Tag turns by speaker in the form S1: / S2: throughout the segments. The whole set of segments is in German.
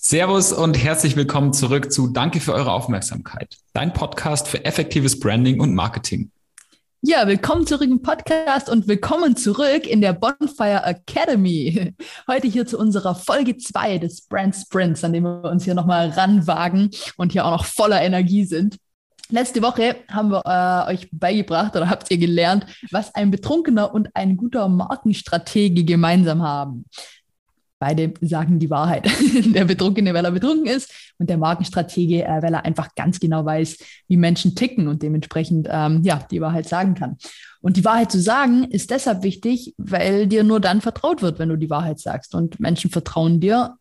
S1: Servus und herzlich willkommen zurück zu Danke für eure Aufmerksamkeit, dein Podcast für effektives Branding und Marketing.
S2: Ja, willkommen zurück im Podcast und willkommen zurück in der Bonfire Academy. Heute hier zu unserer Folge 2 des Brand Sprints, an dem wir uns hier nochmal ranwagen und hier auch noch voller Energie sind. Letzte Woche haben wir äh, euch beigebracht oder habt ihr gelernt, was ein Betrunkener und ein guter Markenstratege gemeinsam haben. Beide sagen die Wahrheit. der Betrunkene, weil er betrunken ist und der Markenstratege, äh, weil er einfach ganz genau weiß, wie Menschen ticken und dementsprechend ähm, ja, die Wahrheit sagen kann. Und die Wahrheit zu sagen ist deshalb wichtig, weil dir nur dann vertraut wird, wenn du die Wahrheit sagst. Und Menschen vertrauen dir,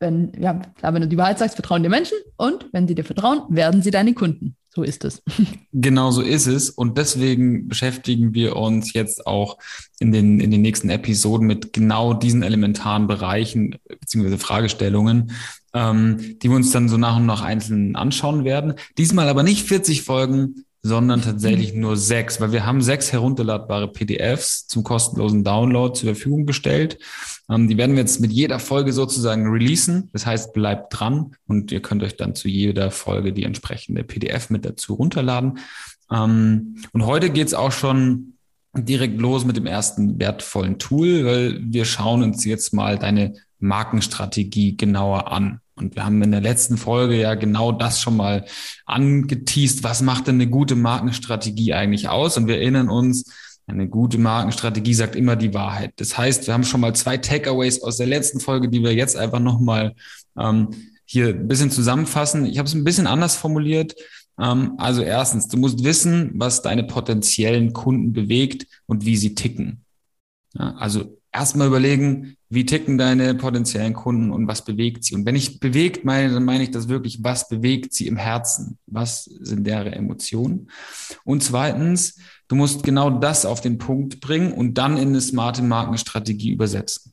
S2: wenn, ja, klar, wenn du die Wahrheit sagst, vertrauen dir Menschen und wenn sie dir vertrauen, werden sie deine Kunden. So ist es.
S1: Genau so ist es. Und deswegen beschäftigen wir uns jetzt auch in den, in den nächsten Episoden mit genau diesen elementaren Bereichen beziehungsweise Fragestellungen, ähm, die wir uns dann so nach und nach einzeln anschauen werden. Diesmal aber nicht 40 Folgen, sondern tatsächlich nur sechs, weil wir haben sechs herunterladbare PDFs zum kostenlosen Download zur Verfügung gestellt. Ähm, die werden wir jetzt mit jeder Folge sozusagen releasen. Das heißt, bleibt dran und ihr könnt euch dann zu jeder Folge die entsprechende PDF mit dazu runterladen. Ähm, und heute geht's auch schon direkt los mit dem ersten wertvollen Tool, weil wir schauen uns jetzt mal deine Markenstrategie genauer an. Und wir haben in der letzten Folge ja genau das schon mal angeteased. Was macht denn eine gute Markenstrategie eigentlich aus? Und wir erinnern uns, eine gute Markenstrategie sagt immer die Wahrheit. Das heißt, wir haben schon mal zwei Takeaways aus der letzten Folge, die wir jetzt einfach nochmal ähm, hier ein bisschen zusammenfassen. Ich habe es ein bisschen anders formuliert. Ähm, also erstens, du musst wissen, was deine potenziellen Kunden bewegt und wie sie ticken. Ja, also erstmal überlegen, wie ticken deine potenziellen Kunden und was bewegt sie. Und wenn ich bewegt meine, dann meine ich das wirklich, was bewegt sie im Herzen? Was sind deren Emotionen? Und zweitens, du musst genau das auf den Punkt bringen und dann in eine smarte Markenstrategie übersetzen.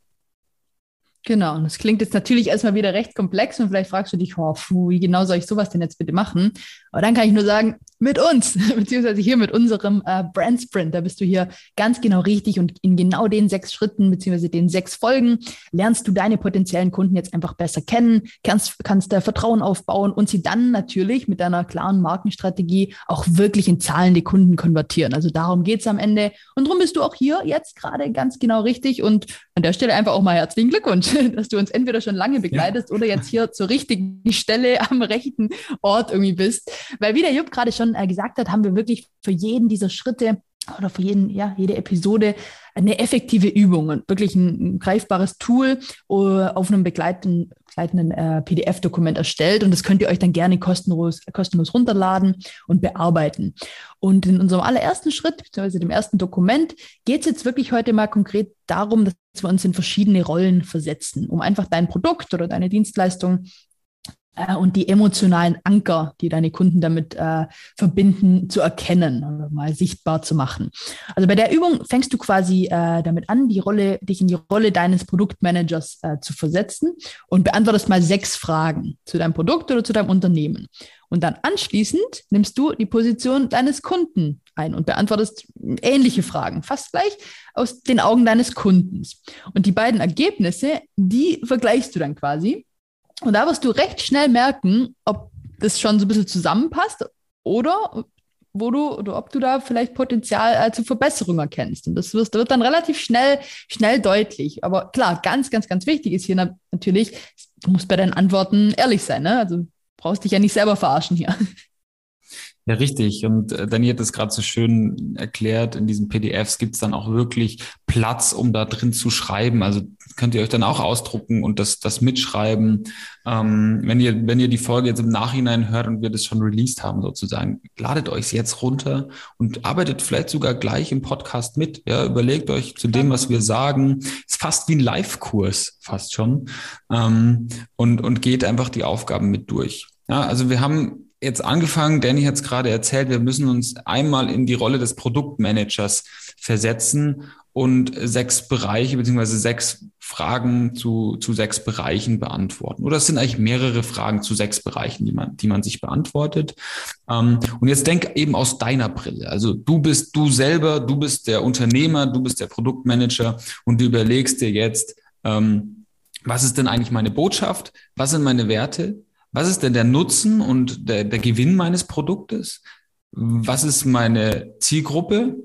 S2: Genau, und das klingt jetzt natürlich erstmal wieder recht komplex und vielleicht fragst du dich, oh, puh, wie genau soll ich sowas denn jetzt bitte machen? Aber dann kann ich nur sagen, mit uns, beziehungsweise hier mit unserem äh, Brand Sprint. Da bist du hier ganz genau richtig und in genau den sechs Schritten, beziehungsweise den sechs Folgen lernst du deine potenziellen Kunden jetzt einfach besser kennen, kannst, kannst da Vertrauen aufbauen und sie dann natürlich mit deiner klaren Markenstrategie auch wirklich in zahlende Kunden konvertieren. Also darum geht's am Ende. Und darum bist du auch hier jetzt gerade ganz genau richtig. Und an der Stelle einfach auch mal herzlichen Glückwunsch, dass du uns entweder schon lange begleitest ja. oder jetzt hier zur richtigen Stelle am rechten Ort irgendwie bist. Weil wie der Jupp gerade schon äh, gesagt hat, haben wir wirklich für jeden dieser Schritte oder für jeden, ja, jede Episode eine effektive Übung und wirklich ein, ein greifbares Tool uh, auf einem begleitenden, begleitenden äh, PDF-Dokument erstellt. Und das könnt ihr euch dann gerne kostenlos, kostenlos runterladen und bearbeiten. Und in unserem allerersten Schritt, beziehungsweise dem ersten Dokument, geht es jetzt wirklich heute mal konkret darum, dass wir uns in verschiedene Rollen versetzen, um einfach dein Produkt oder deine Dienstleistung äh, und die emotionalen Anker, die deine Kunden damit äh, verbinden, zu erkennen mal sichtbar zu machen. Also bei der Übung fängst du quasi äh, damit an, die Rolle, dich in die Rolle deines Produktmanagers äh, zu versetzen und beantwortest mal sechs Fragen zu deinem Produkt oder zu deinem Unternehmen. Und dann anschließend nimmst du die Position deines Kunden ein und beantwortest ähnliche Fragen, fast gleich aus den Augen deines Kundens. Und die beiden Ergebnisse, die vergleichst du dann quasi und da wirst du recht schnell merken, ob das schon so ein bisschen zusammenpasst oder wo du oder ob du da vielleicht Potenzial äh, zur Verbesserung erkennst. Und das wirst, wird dann relativ schnell, schnell deutlich. Aber klar, ganz, ganz, ganz wichtig ist hier natürlich, du musst bei deinen Antworten ehrlich sein. Ne? Also brauchst dich ja nicht selber verarschen hier.
S1: Ja, richtig. Und äh, Dani hat es gerade so schön erklärt, in diesen PDFs gibt es dann auch wirklich Platz, um da drin zu schreiben. Also könnt ihr euch dann auch ausdrucken und das, das mitschreiben. Ähm, wenn, ihr, wenn ihr die Folge jetzt im Nachhinein hört und wir das schon released haben, sozusagen, ladet euch jetzt runter und arbeitet vielleicht sogar gleich im Podcast mit. Ja, überlegt euch zu dem, was wir sagen. Ist fast wie ein Live-Kurs, fast schon. Ähm, und, und geht einfach die Aufgaben mit durch. Ja, also wir haben jetzt angefangen, Danny hat es gerade erzählt, wir müssen uns einmal in die Rolle des Produktmanagers versetzen und sechs Bereiche beziehungsweise sechs Fragen zu, zu sechs Bereichen beantworten. Oder es sind eigentlich mehrere Fragen zu sechs Bereichen, die man, die man sich beantwortet. Ähm, und jetzt denk eben aus deiner Brille. Also du bist du selber, du bist der Unternehmer, du bist der Produktmanager und du überlegst dir jetzt, ähm, was ist denn eigentlich meine Botschaft? Was sind meine Werte? Was ist denn der Nutzen und der, der Gewinn meines Produktes? Was ist meine Zielgruppe?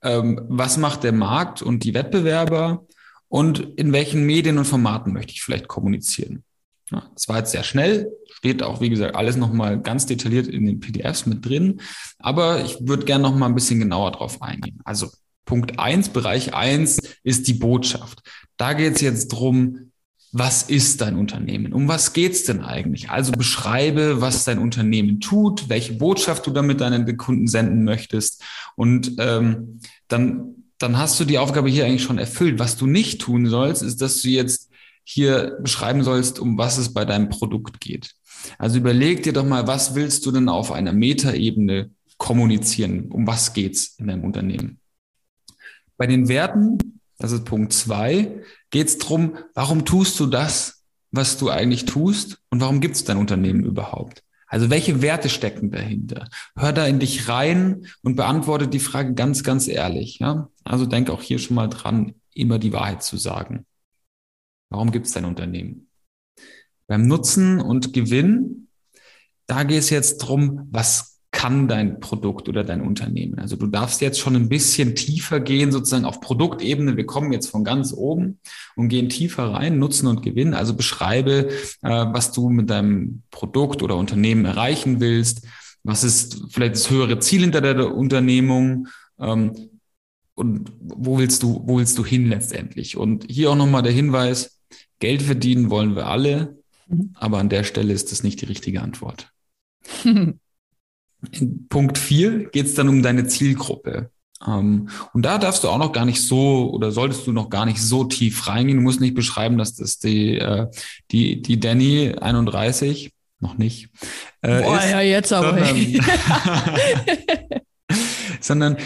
S1: Ähm, was macht der Markt und die Wettbewerber? Und in welchen Medien und Formaten möchte ich vielleicht kommunizieren? Ja, das war jetzt sehr schnell, steht auch, wie gesagt, alles nochmal ganz detailliert in den PDFs mit drin. Aber ich würde gerne nochmal ein bisschen genauer drauf eingehen. Also Punkt eins, Bereich eins ist die Botschaft. Da geht es jetzt drum, was ist dein Unternehmen? Um was geht's denn eigentlich? Also beschreibe, was dein Unternehmen tut, welche Botschaft du damit deinen Kunden senden möchtest. Und ähm, dann, dann hast du die Aufgabe hier eigentlich schon erfüllt. Was du nicht tun sollst, ist, dass du jetzt hier beschreiben sollst, um was es bei deinem Produkt geht. Also überleg dir doch mal, was willst du denn auf einer Metaebene kommunizieren? Um was geht's in deinem Unternehmen? Bei den Werten, das ist Punkt zwei, geht es darum, warum tust du das, was du eigentlich tust und warum gibt es dein Unternehmen überhaupt? Also welche Werte stecken dahinter? Hör da in dich rein und beantworte die Frage ganz, ganz ehrlich. Ja? Also denk auch hier schon mal dran, immer die Wahrheit zu sagen. Warum gibt es dein Unternehmen? Beim Nutzen und Gewinn, da geht es jetzt drum, was kann dein Produkt oder dein Unternehmen. Also du darfst jetzt schon ein bisschen tiefer gehen, sozusagen auf Produktebene. Wir kommen jetzt von ganz oben und gehen tiefer rein, Nutzen und Gewinn. Also beschreibe, äh, was du mit deinem Produkt oder Unternehmen erreichen willst. Was ist vielleicht das höhere Ziel hinter der Unternehmung? Ähm, und wo willst du, wo willst du hin letztendlich? Und hier auch nochmal der Hinweis, Geld verdienen wollen wir alle, mhm. aber an der Stelle ist das nicht die richtige Antwort. In Punkt 4 geht es dann um deine Zielgruppe. Ähm, und da darfst du auch noch gar nicht so oder solltest du noch gar nicht so tief reingehen. Du musst nicht beschreiben, dass das die, äh, die, die Danny 31 noch nicht.
S2: Äh, Boah, ist, ja, jetzt aber.
S1: Sondern, sondern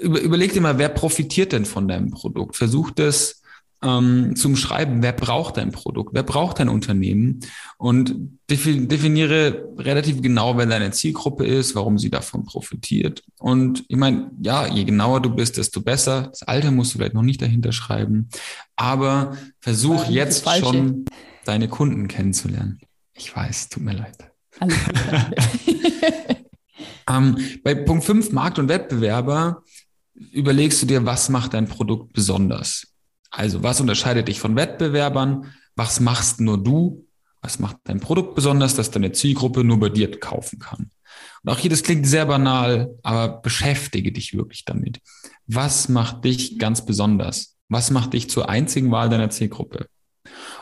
S1: über, überleg dir mal, wer profitiert denn von deinem Produkt? Versuch das ähm, zum Schreiben, wer braucht dein Produkt, wer braucht dein Unternehmen und definiere relativ genau, wer deine Zielgruppe ist, warum sie davon profitiert. Und ich meine, ja, je genauer du bist, desto besser. Das Alter musst du vielleicht noch nicht dahinter schreiben, aber versuch jetzt schon deine Kunden kennenzulernen. Ich weiß, tut mir leid. Alles ähm, bei Punkt 5, Markt und Wettbewerber, überlegst du dir, was macht dein Produkt besonders? Also, was unterscheidet dich von Wettbewerbern? Was machst nur du? Was macht dein Produkt besonders, dass deine Zielgruppe nur bei dir kaufen kann? Und auch hier, das klingt sehr banal, aber beschäftige dich wirklich damit. Was macht dich ganz besonders? Was macht dich zur einzigen Wahl deiner Zielgruppe?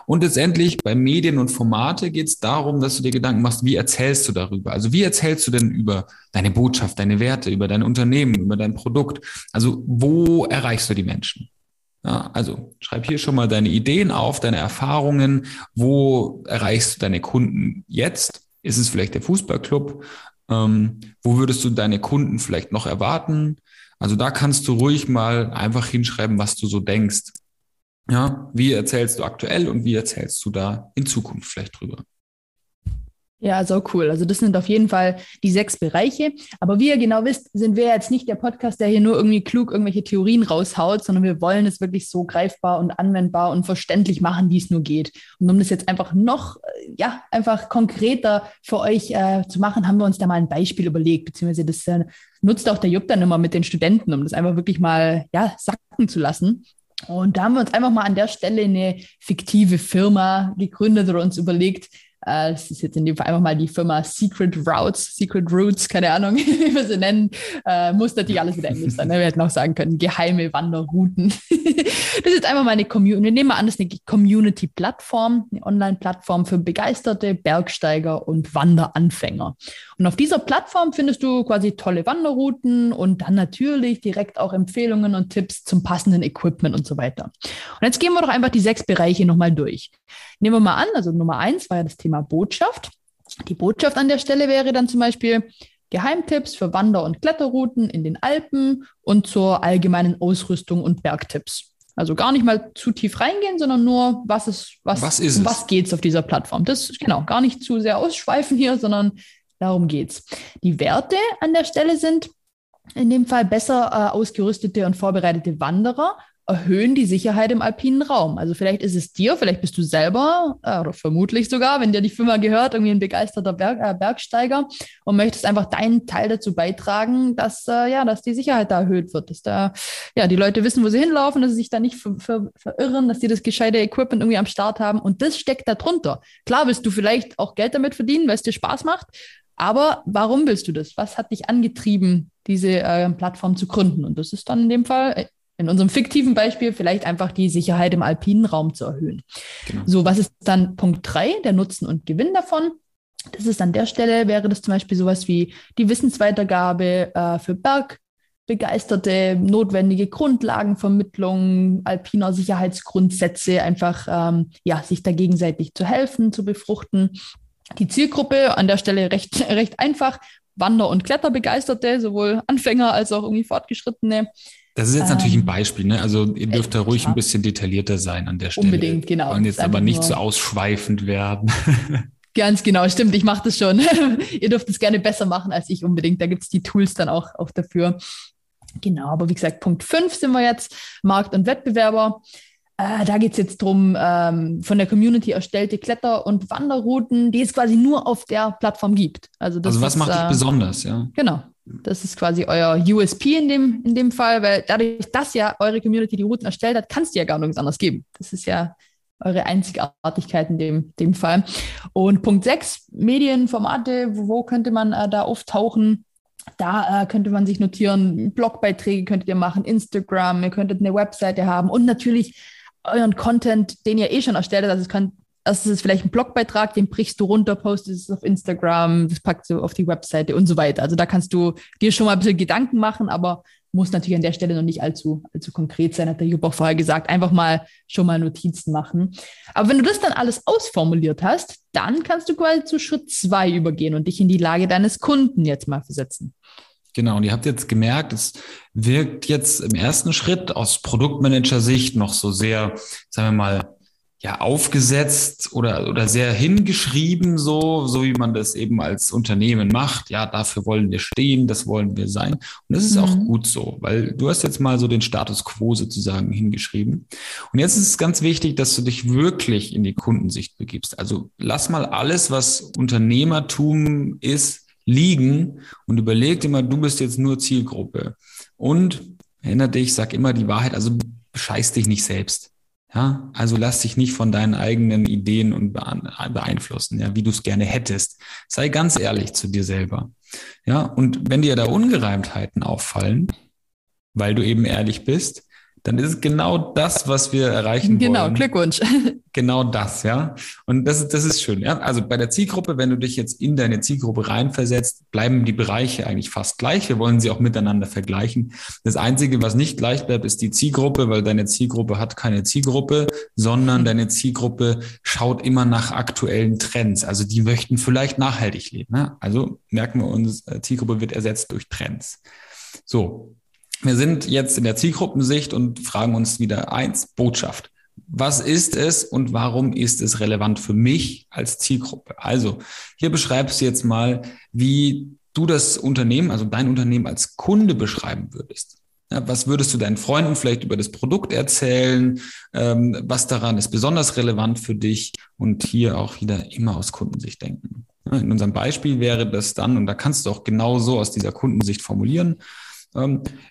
S1: Und letztendlich bei Medien und Formate geht es darum, dass du dir Gedanken machst, wie erzählst du darüber? Also wie erzählst du denn über deine Botschaft, deine Werte, über dein Unternehmen, über dein Produkt? Also wo erreichst du die Menschen? Ja, also schreib hier schon mal deine Ideen auf, deine Erfahrungen. Wo erreichst du deine Kunden jetzt? Ist es vielleicht der Fußballclub? Ähm, wo würdest du deine Kunden vielleicht noch erwarten? Also da kannst du ruhig mal einfach hinschreiben, was du so denkst. Ja, wie erzählst du aktuell und wie erzählst du da in Zukunft vielleicht drüber?
S2: Ja, so cool. Also das sind auf jeden Fall die sechs Bereiche. Aber wie ihr genau wisst, sind wir jetzt nicht der Podcast, der hier nur irgendwie klug irgendwelche Theorien raushaut, sondern wir wollen es wirklich so greifbar und anwendbar und verständlich machen, wie es nur geht. Und um das jetzt einfach noch, äh, ja, einfach konkreter für euch äh, zu machen, haben wir uns da mal ein Beispiel überlegt, beziehungsweise das äh, nutzt auch der Jupp dann immer mit den Studenten, um das einfach wirklich mal, ja, sacken zu lassen. Und da haben wir uns einfach mal an der Stelle eine fiktive Firma gegründet oder uns überlegt, äh, das ist jetzt in dem Fall einfach mal die Firma Secret Routes, Secret Routes, keine Ahnung, wie wir sie nennen. Äh, muss natürlich alles wieder Englisch sein. Ne? Wir hätten auch sagen können, geheime Wanderrouten. das ist jetzt einfach mal eine Community. Wir nehmen mal an, das ist eine Community-Plattform, eine Online-Plattform für begeisterte Bergsteiger und Wanderanfänger. Und auf dieser Plattform findest du quasi tolle Wanderrouten und dann natürlich direkt auch Empfehlungen und Tipps zum passenden Equipment und so weiter. Und jetzt gehen wir doch einfach die sechs Bereiche nochmal durch. Nehmen wir mal an, also Nummer eins war ja das Thema Botschaft. Die Botschaft an der Stelle wäre dann zum Beispiel Geheimtipps für Wander- und Kletterrouten in den Alpen und zur allgemeinen Ausrüstung und Bergtipps. Also gar nicht mal zu tief reingehen, sondern nur, was ist, was,
S1: was, ist um
S2: was geht's auf dieser Plattform. Das genau, gar nicht zu sehr ausschweifen hier, sondern darum geht's. Die Werte an der Stelle sind in dem Fall besser äh, ausgerüstete und vorbereitete Wanderer erhöhen die Sicherheit im alpinen Raum. Also vielleicht ist es dir, vielleicht bist du selber, äh, oder vermutlich sogar, wenn dir die Firma gehört, irgendwie ein begeisterter Berg, äh, Bergsteiger und möchtest einfach deinen Teil dazu beitragen, dass, äh, ja, dass die Sicherheit da erhöht wird, dass da, ja, die Leute wissen, wo sie hinlaufen, dass sie sich da nicht ver ver verirren, dass die das gescheite Equipment irgendwie am Start haben und das steckt da drunter. Klar willst du vielleicht auch Geld damit verdienen, weil es dir Spaß macht, aber warum willst du das? Was hat dich angetrieben, diese äh, Plattform zu gründen? Und das ist dann in dem Fall äh, in unserem fiktiven Beispiel vielleicht einfach die Sicherheit im alpinen Raum zu erhöhen. Genau. So, was ist dann Punkt drei, der Nutzen und Gewinn davon? Das ist an der Stelle, wäre das zum Beispiel sowas wie die Wissensweitergabe äh, für Bergbegeisterte, notwendige Grundlagenvermittlung, alpiner Sicherheitsgrundsätze, einfach ähm, ja, sich da gegenseitig zu helfen, zu befruchten. Die Zielgruppe an der Stelle recht, recht einfach, Wander- und Kletterbegeisterte, sowohl Anfänger als auch irgendwie Fortgeschrittene.
S1: Das ist jetzt ähm, natürlich ein ähm, Beispiel, ne? Also ihr dürft da ruhig klar. ein bisschen detaillierter sein an der Stelle.
S2: Unbedingt, genau.
S1: Und jetzt aber nicht so ausschweifend werden.
S2: Ganz genau, stimmt, ich mache das schon. ihr dürft es gerne besser machen als ich unbedingt. Da gibt es die Tools dann auch, auch dafür. Genau, aber wie gesagt, Punkt 5 sind wir jetzt, Markt und Wettbewerber. Äh, da geht es jetzt darum, ähm, von der Community erstellte Kletter- und Wanderrouten, die es quasi nur auf der Plattform gibt.
S1: Also, also was ist, macht dich äh, besonders, ja?
S2: Genau, das ist quasi euer USP in dem, in dem Fall, weil dadurch, dass ja eure Community die Routen erstellt hat, kann es dir ja gar nichts anderes geben. Das ist ja eure Einzigartigkeit in dem, dem Fall. Und Punkt 6, Medienformate, wo könnte man äh, da auftauchen? Da äh, könnte man sich notieren, Blogbeiträge könntet ihr machen, Instagram, ihr könntet eine Webseite haben und natürlich euren Content, den ihr eh schon erstellt habt. Also es kann das ist vielleicht ein Blogbeitrag, den brichst du runter, postest es auf Instagram, das packst du auf die Webseite und so weiter. Also da kannst du dir schon mal ein bisschen Gedanken machen, aber muss natürlich an der Stelle noch nicht allzu, allzu konkret sein, hat der Jupp auch vorher gesagt. Einfach mal schon mal Notizen machen. Aber wenn du das dann alles ausformuliert hast, dann kannst du quasi zu Schritt zwei übergehen und dich in die Lage deines Kunden jetzt mal versetzen.
S1: Genau, und ihr habt jetzt gemerkt, es wirkt jetzt im ersten Schritt aus Produktmanager-Sicht noch so sehr, sagen wir mal, ja, aufgesetzt oder, oder sehr hingeschrieben, so, so wie man das eben als Unternehmen macht. Ja, dafür wollen wir stehen, das wollen wir sein. Und das ist mhm. auch gut so, weil du hast jetzt mal so den Status quo sozusagen hingeschrieben. Und jetzt ist es ganz wichtig, dass du dich wirklich in die Kundensicht begibst. Also lass mal alles, was Unternehmertum ist, liegen und überleg dir mal, du bist jetzt nur Zielgruppe. Und erinnere dich, sag immer die Wahrheit, also bescheiß dich nicht selbst. Ja, also lass dich nicht von deinen eigenen Ideen und beeinflussen, ja, wie du es gerne hättest. Sei ganz ehrlich zu dir selber. Ja, und wenn dir da Ungereimtheiten auffallen, weil du eben ehrlich bist, dann ist es genau das, was wir erreichen
S2: genau,
S1: wollen.
S2: Genau, Glückwunsch.
S1: Genau das, ja. Und das, das ist schön. Ja? Also bei der Zielgruppe, wenn du dich jetzt in deine Zielgruppe reinversetzt, bleiben die Bereiche eigentlich fast gleich. Wir wollen sie auch miteinander vergleichen. Das Einzige, was nicht gleich bleibt, ist die Zielgruppe, weil deine Zielgruppe hat keine Zielgruppe, sondern deine Zielgruppe schaut immer nach aktuellen Trends. Also die möchten vielleicht nachhaltig leben. Ne? Also merken wir uns, äh, Zielgruppe wird ersetzt durch Trends. So, wir sind jetzt in der Zielgruppensicht und fragen uns wieder eins, Botschaft. Was ist es und warum ist es relevant für mich als Zielgruppe? Also hier beschreibst du jetzt mal, wie du das Unternehmen, also dein Unternehmen als Kunde beschreiben würdest. Ja, was würdest du deinen Freunden vielleicht über das Produkt erzählen? Ähm, was daran ist besonders relevant für dich? Und hier auch wieder immer aus Kundensicht denken. In unserem Beispiel wäre das dann, und da kannst du auch genau so aus dieser Kundensicht formulieren,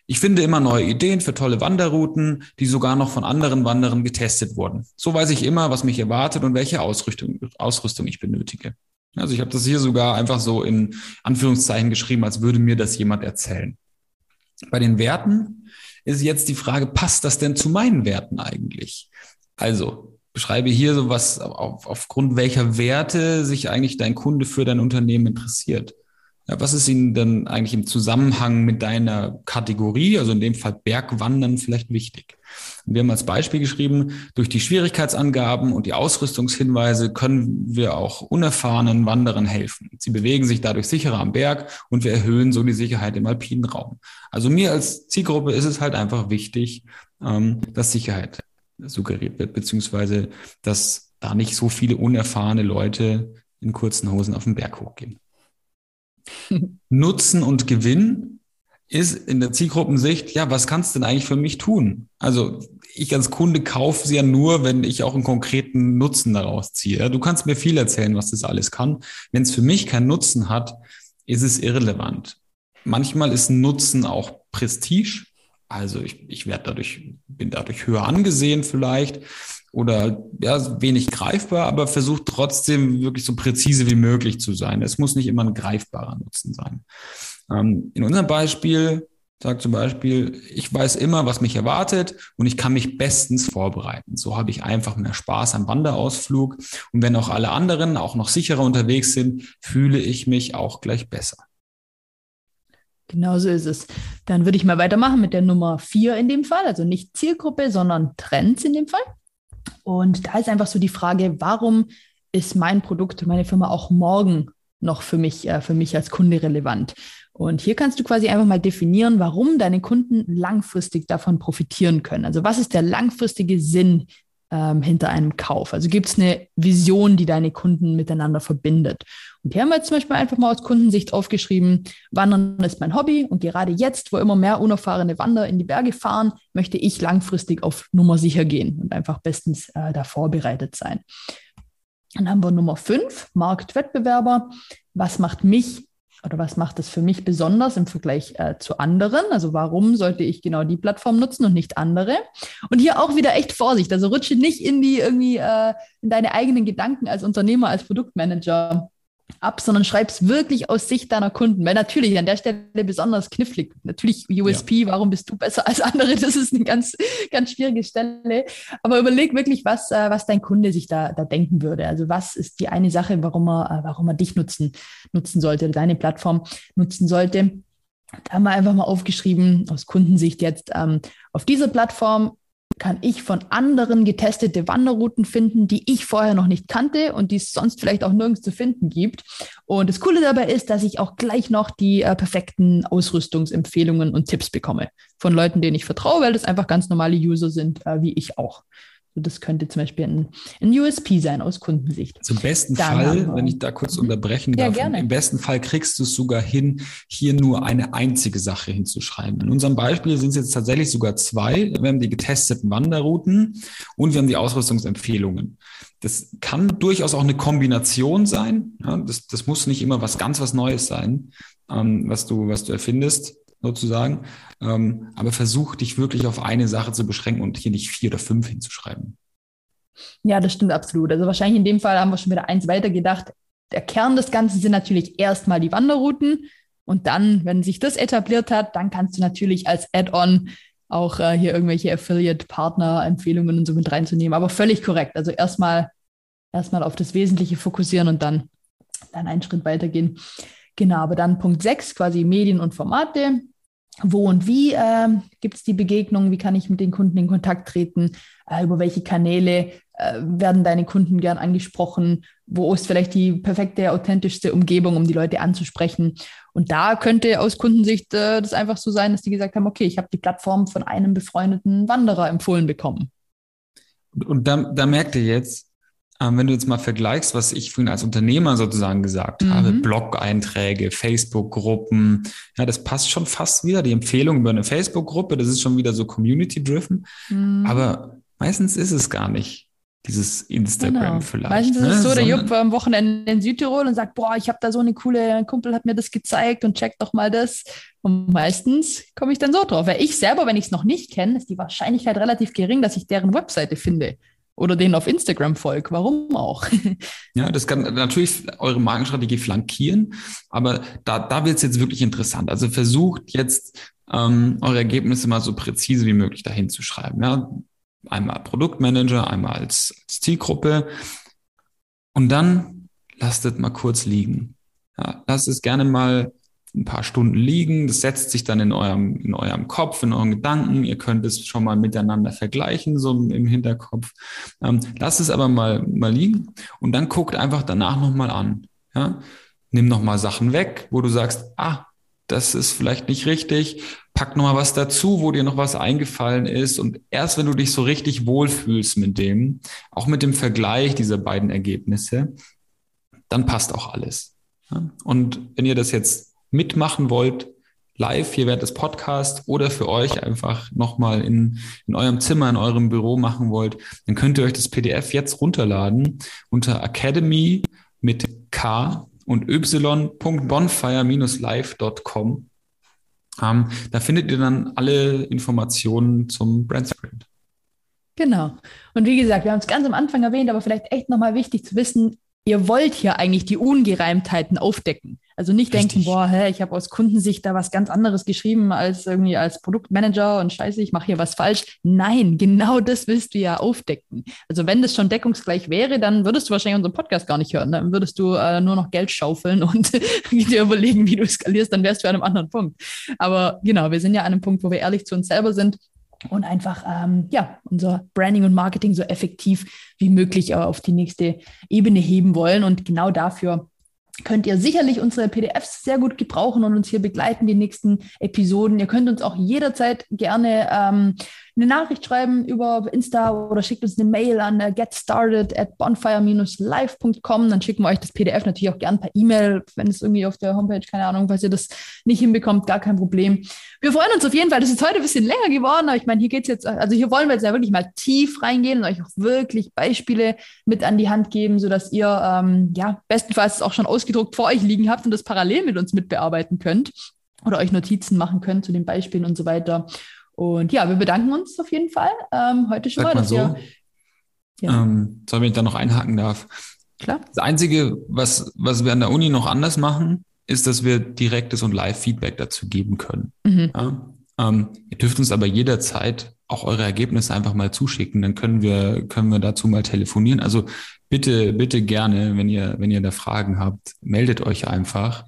S1: ich finde immer neue Ideen für tolle Wanderrouten, die sogar noch von anderen Wanderern getestet wurden. So weiß ich immer, was mich erwartet und welche Ausrüstung, Ausrüstung ich benötige. Also ich habe das hier sogar einfach so in Anführungszeichen geschrieben, als würde mir das jemand erzählen. Bei den Werten ist jetzt die Frage, passt das denn zu meinen Werten eigentlich? Also beschreibe hier so was, auf, aufgrund welcher Werte sich eigentlich dein Kunde für dein Unternehmen interessiert. Ja, was ist Ihnen denn eigentlich im Zusammenhang mit deiner Kategorie, also in dem Fall Bergwandern, vielleicht wichtig? Wir haben als Beispiel geschrieben, durch die Schwierigkeitsangaben und die Ausrüstungshinweise können wir auch unerfahrenen Wanderern helfen. Sie bewegen sich dadurch sicherer am Berg und wir erhöhen so die Sicherheit im alpinen Raum. Also mir als Zielgruppe ist es halt einfach wichtig, ähm, dass Sicherheit suggeriert wird, beziehungsweise dass da nicht so viele unerfahrene Leute in kurzen Hosen auf den Berg hochgehen. Nutzen und Gewinn. ist in der Zielgruppensicht, ja, was kannst du denn eigentlich für mich tun? Also ich als Kunde kaufe sie ja nur, wenn ich auch einen konkreten Nutzen daraus ziehe. Du kannst mir viel erzählen, was das alles kann. Wenn es für mich keinen Nutzen hat, ist es irrelevant. Manchmal ist Nutzen auch Prestige. Also ich, ich werde dadurch, bin dadurch höher angesehen vielleicht oder ja, wenig greifbar, aber versucht trotzdem wirklich so präzise wie möglich zu sein. Es muss nicht immer ein greifbarer Nutzen sein. Ähm, in unserem Beispiel sagt zum Beispiel, ich weiß immer, was mich erwartet und ich kann mich bestens vorbereiten. So habe ich einfach mehr Spaß am Wanderausflug. Und wenn auch alle anderen auch noch sicherer unterwegs sind, fühle ich mich auch gleich besser.
S2: Genau so ist es. Dann würde ich mal weitermachen mit der Nummer vier in dem Fall, also nicht Zielgruppe, sondern Trends in dem Fall. Und da ist einfach so die Frage, warum ist mein Produkt, meine Firma auch morgen noch für mich, äh, für mich als Kunde relevant? Und hier kannst du quasi einfach mal definieren, warum deine Kunden langfristig davon profitieren können. Also was ist der langfristige Sinn ähm, hinter einem Kauf? Also gibt es eine Vision, die deine Kunden miteinander verbindet? Und hier haben wir jetzt zum Beispiel einfach mal aus Kundensicht aufgeschrieben, Wandern ist mein Hobby und gerade jetzt, wo immer mehr unerfahrene Wanderer in die Berge fahren, möchte ich langfristig auf Nummer sicher gehen und einfach bestens äh, da vorbereitet sein. Dann haben wir Nummer fünf, Marktwettbewerber. Was macht mich oder was macht das für mich besonders im Vergleich äh, zu anderen? Also warum sollte ich genau die Plattform nutzen und nicht andere? Und hier auch wieder echt Vorsicht. Also rutsche nicht in die irgendwie äh, in deine eigenen Gedanken als Unternehmer, als Produktmanager ab, sondern schreib es wirklich aus Sicht deiner Kunden. Weil natürlich an der Stelle besonders knifflig. Natürlich USP, ja. warum bist du besser als andere? Das ist eine ganz, ganz schwierige Stelle. Aber überleg wirklich, was, äh, was dein Kunde sich da, da denken würde. Also was ist die eine Sache, warum er, äh, warum er dich nutzen, nutzen sollte oder deine Plattform nutzen sollte. Da haben wir einfach mal aufgeschrieben, aus Kundensicht jetzt, ähm, auf dieser Plattform kann ich von anderen getestete Wanderrouten finden, die ich vorher noch nicht kannte und die es sonst vielleicht auch nirgends zu finden gibt. Und das Coole dabei ist, dass ich auch gleich noch die äh, perfekten Ausrüstungsempfehlungen und Tipps bekomme von Leuten, denen ich vertraue, weil das einfach ganz normale User sind, äh, wie ich auch. So, das könnte zum Beispiel ein, ein USP sein aus Kundensicht.
S1: Zum besten Dann Fall, wenn ich da kurz mhm. unterbrechen darf, ja, im besten Fall kriegst du es sogar hin, hier nur eine einzige Sache hinzuschreiben. In unserem Beispiel sind es jetzt tatsächlich sogar zwei. Wir haben die getesteten Wanderrouten und wir haben die Ausrüstungsempfehlungen. Das kann durchaus auch eine Kombination sein. Ja, das, das muss nicht immer was ganz was Neues sein, ähm, was du, was du erfindest sozusagen. Ähm, aber versuch dich wirklich auf eine Sache zu beschränken und hier nicht vier oder fünf hinzuschreiben.
S2: Ja, das stimmt absolut. Also wahrscheinlich in dem Fall haben wir schon wieder eins weiter gedacht. Der Kern des Ganzen sind natürlich erstmal die Wanderrouten. Und dann, wenn sich das etabliert hat, dann kannst du natürlich als Add-on auch äh, hier irgendwelche Affiliate-Partner-Empfehlungen und so mit reinzunehmen. Aber völlig korrekt. Also erstmal erstmal auf das Wesentliche fokussieren und dann, dann einen Schritt weitergehen. Genau, aber dann Punkt 6, quasi Medien und Formate wo und wie äh, gibt es die Begegnung, wie kann ich mit den Kunden in Kontakt treten, äh, über welche Kanäle äh, werden deine Kunden gern angesprochen, wo ist vielleicht die perfekte, authentischste Umgebung, um die Leute anzusprechen. Und da könnte aus Kundensicht äh, das einfach so sein, dass die gesagt haben, okay, ich habe die Plattform von einem befreundeten Wanderer empfohlen bekommen.
S1: Und, da, da merkt ihr jetzt, wenn du jetzt mal vergleichst, was ich vorhin als Unternehmer sozusagen gesagt mhm. habe, Blog-Einträge, Facebook-Gruppen, ja, das passt schon fast wieder. Die Empfehlung über eine Facebook-Gruppe, das ist schon wieder so community-driven. Mhm. Aber meistens ist es gar nicht dieses Instagram genau. vielleicht.
S2: Meistens ist ne? es so, der Jupp war am Wochenende in Südtirol und sagt, boah, ich habe da so eine coole, ein Kumpel hat mir das gezeigt und check doch mal das. Und meistens komme ich dann so drauf. Weil ich selber, wenn ich es noch nicht kenne, ist die Wahrscheinlichkeit relativ gering, dass ich deren Webseite finde oder denen auf Instagram folgt. Warum auch?
S1: ja, das kann natürlich eure Markenstrategie flankieren, aber da, da wird es jetzt wirklich interessant. Also versucht jetzt ähm, eure Ergebnisse mal so präzise wie möglich dahin zu schreiben. Ja? Einmal Produktmanager, einmal als, als Zielgruppe und dann lasst es mal kurz liegen. Ja, lasst es gerne mal ein paar Stunden liegen. Das setzt sich dann in eurem, in eurem Kopf, in euren Gedanken. Ihr könnt es schon mal miteinander vergleichen, so im Hinterkopf. Ähm, lasst es aber mal, mal liegen und dann guckt einfach danach nochmal an. Ja? Nimm nochmal Sachen weg, wo du sagst, ah, das ist vielleicht nicht richtig. Pack nochmal was dazu, wo dir noch was eingefallen ist. Und erst wenn du dich so richtig wohlfühlst mit dem, auch mit dem Vergleich dieser beiden Ergebnisse, dann passt auch alles. Und wenn ihr das jetzt mitmachen wollt, live hier während des Podcasts oder für euch einfach nochmal in, in eurem Zimmer, in eurem Büro machen wollt, dann könnt ihr euch das PDF jetzt runterladen unter Academy mit K und y.bonfire-live.com. Ähm, da findet ihr dann alle Informationen zum Brand Sprint.
S2: Genau. Und wie gesagt, wir haben es ganz am Anfang erwähnt, aber vielleicht echt nochmal wichtig zu wissen, ihr wollt hier eigentlich die Ungereimtheiten aufdecken. Also nicht Richtig. denken, boah, hä, ich habe aus Kundensicht da was ganz anderes geschrieben als irgendwie als Produktmanager und scheiße, ich mache hier was falsch. Nein, genau das willst du ja aufdecken. Also wenn das schon deckungsgleich wäre, dann würdest du wahrscheinlich unseren Podcast gar nicht hören. Dann würdest du äh, nur noch Geld schaufeln und dir überlegen, wie du skalierst, dann wärst du an einem anderen Punkt. Aber genau, wir sind ja an einem Punkt, wo wir ehrlich zu uns selber sind und einfach ähm, ja unser Branding und Marketing so effektiv wie möglich äh, auf die nächste Ebene heben wollen. Und genau dafür könnt ihr sicherlich unsere PDFs sehr gut gebrauchen und uns hier begleiten, die nächsten Episoden. Ihr könnt uns auch jederzeit gerne ähm, eine Nachricht schreiben über Insta oder schickt uns eine Mail an uh, getstarted at bonfire-live.com. Dann schicken wir euch das PDF natürlich auch gern per E-Mail, wenn es irgendwie auf der Homepage, keine Ahnung, falls ihr das nicht hinbekommt, gar kein Problem. Wir freuen uns auf jeden Fall. Das ist heute ein bisschen länger geworden, aber ich meine, hier geht es jetzt, also hier wollen wir jetzt ja wirklich mal tief reingehen und euch auch wirklich Beispiele mit an die Hand geben, sodass ihr ähm, ja bestenfalls auch schon ausgedruckt vor euch liegen habt und das parallel mit uns mitbearbeiten könnt oder euch Notizen machen könnt zu den Beispielen und so weiter. Und ja, wir bedanken uns auf jeden Fall ähm, heute schon
S1: Sag mal, dass so, ihr. Ja. Ähm, soll, wenn ich da noch einhaken darf. Klar. Das Einzige, was, was wir an der Uni noch anders machen, ist, dass wir direktes und Live-Feedback dazu geben können. Mhm. Ja? Ähm, ihr dürft uns aber jederzeit auch eure Ergebnisse einfach mal zuschicken. Dann können wir, können wir dazu mal telefonieren. Also bitte, bitte gerne, wenn ihr, wenn ihr da Fragen habt, meldet euch einfach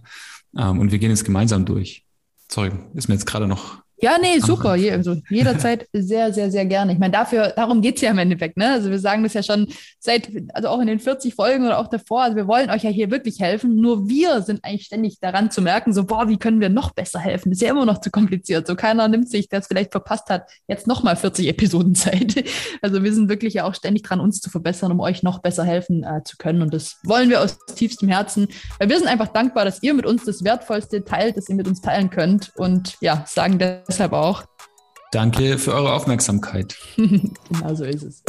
S1: ähm, und wir gehen es gemeinsam durch. Sorry, ist mir jetzt gerade noch
S2: ja, nee, super. Je, also jederzeit sehr, sehr, sehr gerne. Ich meine, dafür, darum geht es ja im Endeffekt. Ne? Also wir sagen das ja schon seit, also auch in den 40 Folgen oder auch davor. Also wir wollen euch ja hier wirklich helfen. Nur wir sind eigentlich ständig daran zu merken, so, boah, wie können wir noch besser helfen? Das ist ja immer noch zu kompliziert. So keiner nimmt sich, der es vielleicht verpasst hat, jetzt nochmal 40 Episoden Zeit. Also wir sind wirklich ja auch ständig dran, uns zu verbessern, um euch noch besser helfen äh, zu können. Und das wollen wir aus tiefstem Herzen, weil wir sind einfach dankbar, dass ihr mit uns das Wertvollste teilt, das ihr mit uns teilen könnt. Und ja, sagen das deshalb auch.
S1: Danke für eure Aufmerksamkeit.
S2: genau so ist es.